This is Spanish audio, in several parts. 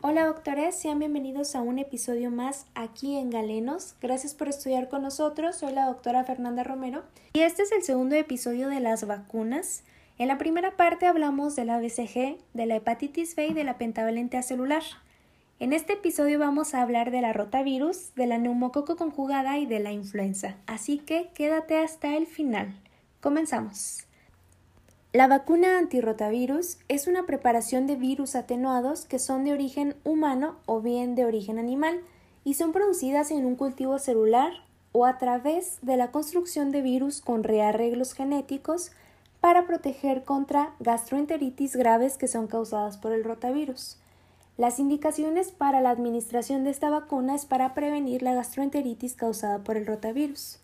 Hola doctores, sean bienvenidos a un episodio más aquí en Galenos. Gracias por estudiar con nosotros. Soy la doctora Fernanda Romero y este es el segundo episodio de las vacunas. En la primera parte hablamos de la BCG, de la hepatitis B y de la pentavalente celular. En este episodio vamos a hablar de la rotavirus, de la neumococo conjugada y de la influenza. Así que quédate hasta el final. Comenzamos. La vacuna antirrotavirus es una preparación de virus atenuados que son de origen humano o bien de origen animal y son producidas en un cultivo celular o a través de la construcción de virus con rearreglos genéticos para proteger contra gastroenteritis graves que son causadas por el rotavirus. Las indicaciones para la administración de esta vacuna es para prevenir la gastroenteritis causada por el rotavirus.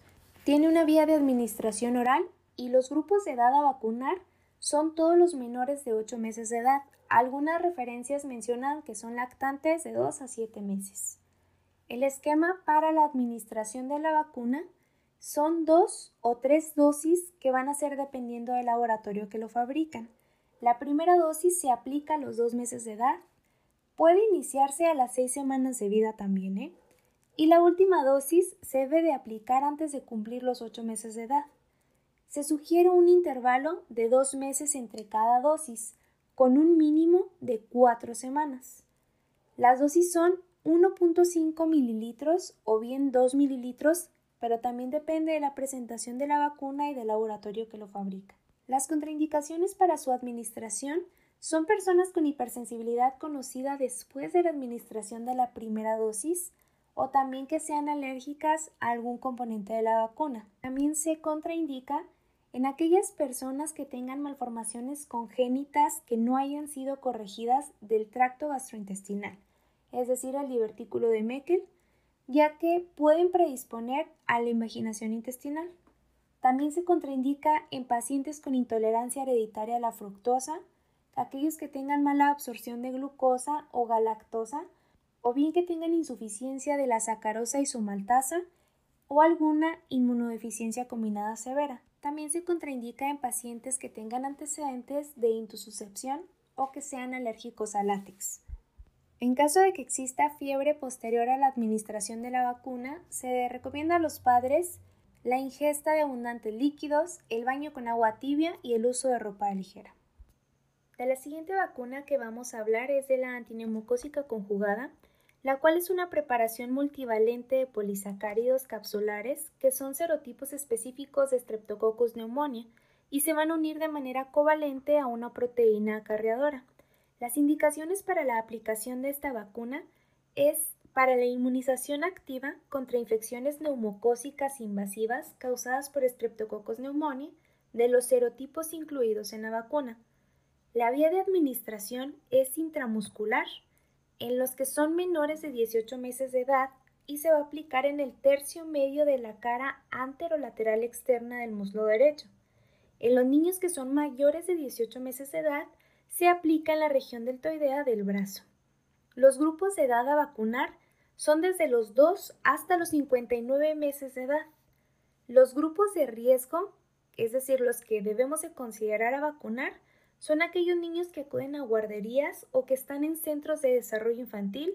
Tiene una vía de administración oral y los grupos de edad a vacunar son todos los menores de 8 meses de edad. Algunas referencias mencionan que son lactantes de 2 a 7 meses. El esquema para la administración de la vacuna son dos o tres dosis que van a ser dependiendo del laboratorio que lo fabrican. La primera dosis se aplica a los 2 meses de edad. Puede iniciarse a las 6 semanas de vida también, ¿eh? Y la última dosis se debe de aplicar antes de cumplir los 8 meses de edad se sugiere un intervalo de dos meses entre cada dosis, con un mínimo de cuatro semanas. Las dosis son 1.5 mililitros o bien 2 mililitros, pero también depende de la presentación de la vacuna y del laboratorio que lo fabrica. Las contraindicaciones para su administración son personas con hipersensibilidad conocida después de la administración de la primera dosis o también que sean alérgicas a algún componente de la vacuna. También se contraindica en aquellas personas que tengan malformaciones congénitas que no hayan sido corregidas del tracto gastrointestinal, es decir, el divertículo de Meckel, ya que pueden predisponer a la imaginación intestinal. También se contraindica en pacientes con intolerancia hereditaria a la fructosa, aquellos que tengan mala absorción de glucosa o galactosa, o bien que tengan insuficiencia de la sacarosa y su maltasa, o alguna inmunodeficiencia combinada severa. También se contraindica en pacientes que tengan antecedentes de intususcepción o que sean alérgicos al látex. En caso de que exista fiebre posterior a la administración de la vacuna, se recomienda a los padres la ingesta de abundantes líquidos, el baño con agua tibia y el uso de ropa ligera. De la siguiente vacuna que vamos a hablar es de la antineumocócica conjugada, la cual es una preparación multivalente de polisacáridos capsulares que son serotipos específicos de Streptococcus pneumonia y se van a unir de manera covalente a una proteína acarreadora. Las indicaciones para la aplicación de esta vacuna es para la inmunización activa contra infecciones neumocócicas invasivas causadas por Streptococcus pneumonia de los serotipos incluidos en la vacuna. La vía de administración es intramuscular en los que son menores de 18 meses de edad y se va a aplicar en el tercio medio de la cara anterolateral externa del muslo derecho. En los niños que son mayores de 18 meses de edad, se aplica en la región deltoidea del brazo. Los grupos de edad a vacunar son desde los 2 hasta los 59 meses de edad. Los grupos de riesgo, es decir, los que debemos de considerar a vacunar, son aquellos niños que acuden a guarderías o que están en centros de desarrollo infantil.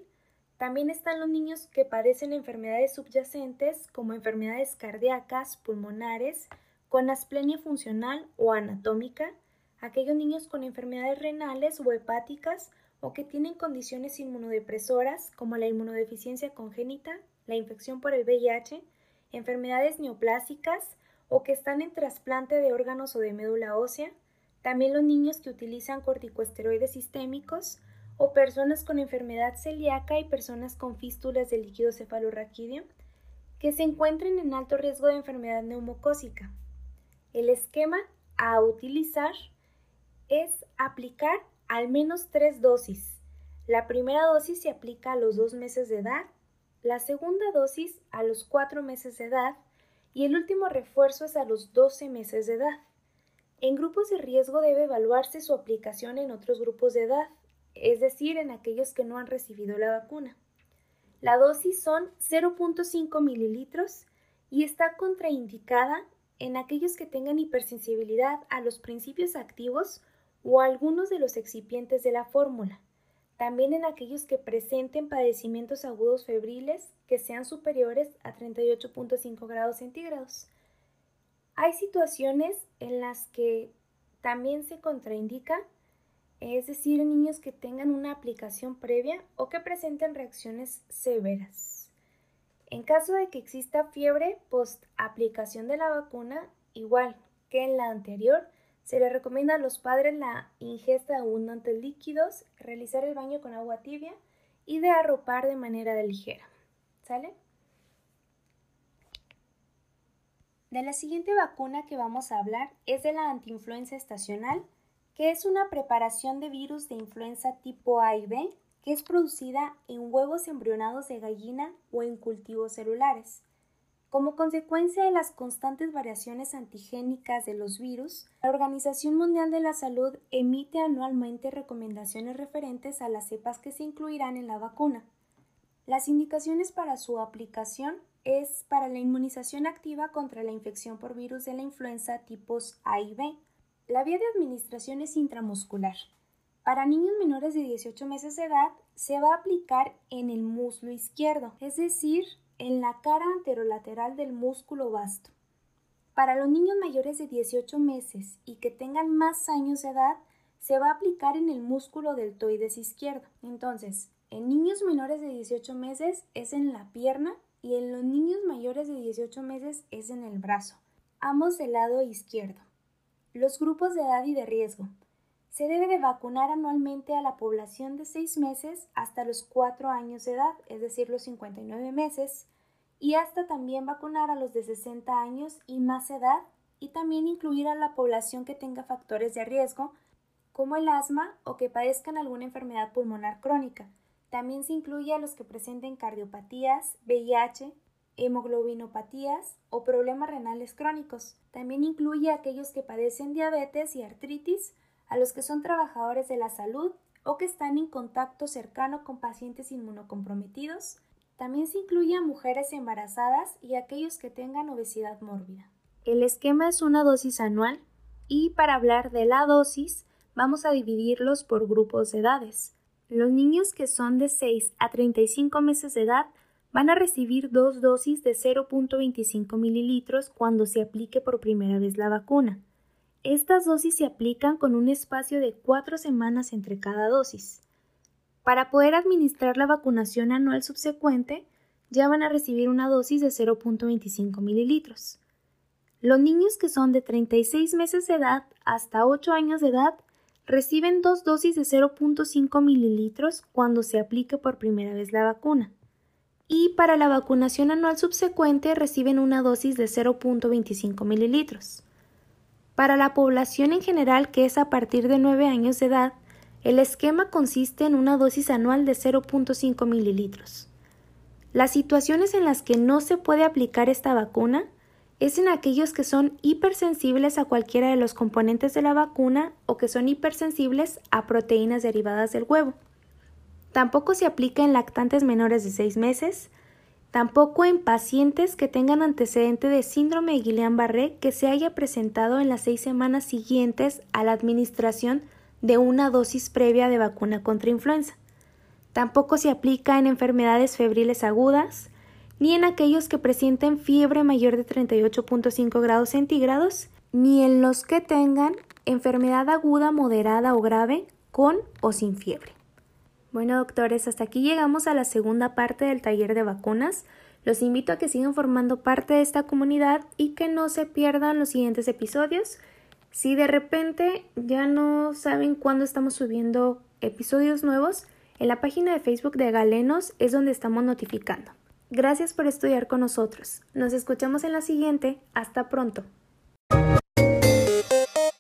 También están los niños que padecen enfermedades subyacentes como enfermedades cardíacas, pulmonares, con asplenia funcional o anatómica, aquellos niños con enfermedades renales o hepáticas o que tienen condiciones inmunodepresoras como la inmunodeficiencia congénita, la infección por el VIH, enfermedades neoplásicas o que están en trasplante de órganos o de médula ósea, también los niños que utilizan corticosteroides sistémicos o personas con enfermedad celíaca y personas con fístulas de líquido cefalorraquídeo que se encuentren en alto riesgo de enfermedad neumocócica. El esquema a utilizar es aplicar al menos tres dosis. La primera dosis se aplica a los dos meses de edad, la segunda dosis a los cuatro meses de edad y el último refuerzo es a los 12 meses de edad. En grupos de riesgo debe evaluarse su aplicación en otros grupos de edad, es decir, en aquellos que no han recibido la vacuna. La dosis son 0.5 mililitros y está contraindicada en aquellos que tengan hipersensibilidad a los principios activos o algunos de los excipientes de la fórmula. también en aquellos que presenten padecimientos agudos febriles que sean superiores a 38.5 grados centígrados. Hay situaciones en las que también se contraindica, es decir, niños que tengan una aplicación previa o que presenten reacciones severas. En caso de que exista fiebre post aplicación de la vacuna, igual que en la anterior, se le recomienda a los padres la ingesta de abundantes líquidos, realizar el baño con agua tibia y de arropar de manera ligera. ¿Sale? De la siguiente vacuna que vamos a hablar es de la antiinfluenza estacional, que es una preparación de virus de influenza tipo A y B que es producida en huevos embrionados de gallina o en cultivos celulares. Como consecuencia de las constantes variaciones antigénicas de los virus, la Organización Mundial de la Salud emite anualmente recomendaciones referentes a las cepas que se incluirán en la vacuna. Las indicaciones para su aplicación es para la inmunización activa contra la infección por virus de la influenza tipos A y B. La vía de administración es intramuscular. Para niños menores de 18 meses de edad se va a aplicar en el muslo izquierdo, es decir, en la cara anterolateral del músculo vasto. Para los niños mayores de 18 meses y que tengan más años de edad, se va a aplicar en el músculo deltoides izquierdo. Entonces, en niños menores de 18 meses es en la pierna y en los niños mayores de 18 meses es en el brazo, ambos del lado izquierdo. Los grupos de edad y de riesgo. Se debe de vacunar anualmente a la población de 6 meses hasta los 4 años de edad, es decir, los 59 meses, y hasta también vacunar a los de 60 años y más edad, y también incluir a la población que tenga factores de riesgo, como el asma o que padezcan alguna enfermedad pulmonar crónica. También se incluye a los que presenten cardiopatías, VIH, hemoglobinopatías o problemas renales crónicos. También incluye a aquellos que padecen diabetes y artritis, a los que son trabajadores de la salud o que están en contacto cercano con pacientes inmunocomprometidos. También se incluye a mujeres embarazadas y a aquellos que tengan obesidad mórbida. El esquema es una dosis anual y para hablar de la dosis vamos a dividirlos por grupos de edades. Los niños que son de 6 a 35 meses de edad van a recibir dos dosis de 0.25 mililitros cuando se aplique por primera vez la vacuna. Estas dosis se aplican con un espacio de cuatro semanas entre cada dosis. Para poder administrar la vacunación anual subsecuente, ya van a recibir una dosis de 0.25 mililitros. Los niños que son de 36 meses de edad hasta 8 años de edad reciben dos dosis de 0.5 mililitros cuando se aplique por primera vez la vacuna. Y para la vacunación anual subsecuente reciben una dosis de 0.25 mililitros. Para la población en general, que es a partir de 9 años de edad, el esquema consiste en una dosis anual de 0.5 mililitros. Las situaciones en las que no se puede aplicar esta vacuna es en aquellos que son hipersensibles a cualquiera de los componentes de la vacuna o que son hipersensibles a proteínas derivadas del huevo. Tampoco se aplica en lactantes menores de 6 meses, Tampoco en pacientes que tengan antecedente de síndrome de Guillain-Barré que se haya presentado en las seis semanas siguientes a la administración de una dosis previa de vacuna contra influenza. Tampoco se aplica en enfermedades febriles agudas, ni en aquellos que presenten fiebre mayor de 38.5 grados centígrados, ni en los que tengan enfermedad aguda moderada o grave con o sin fiebre. Bueno, doctores, hasta aquí llegamos a la segunda parte del taller de vacunas. Los invito a que sigan formando parte de esta comunidad y que no se pierdan los siguientes episodios. Si de repente ya no saben cuándo estamos subiendo episodios nuevos, en la página de Facebook de Galenos es donde estamos notificando. Gracias por estudiar con nosotros. Nos escuchamos en la siguiente. Hasta pronto.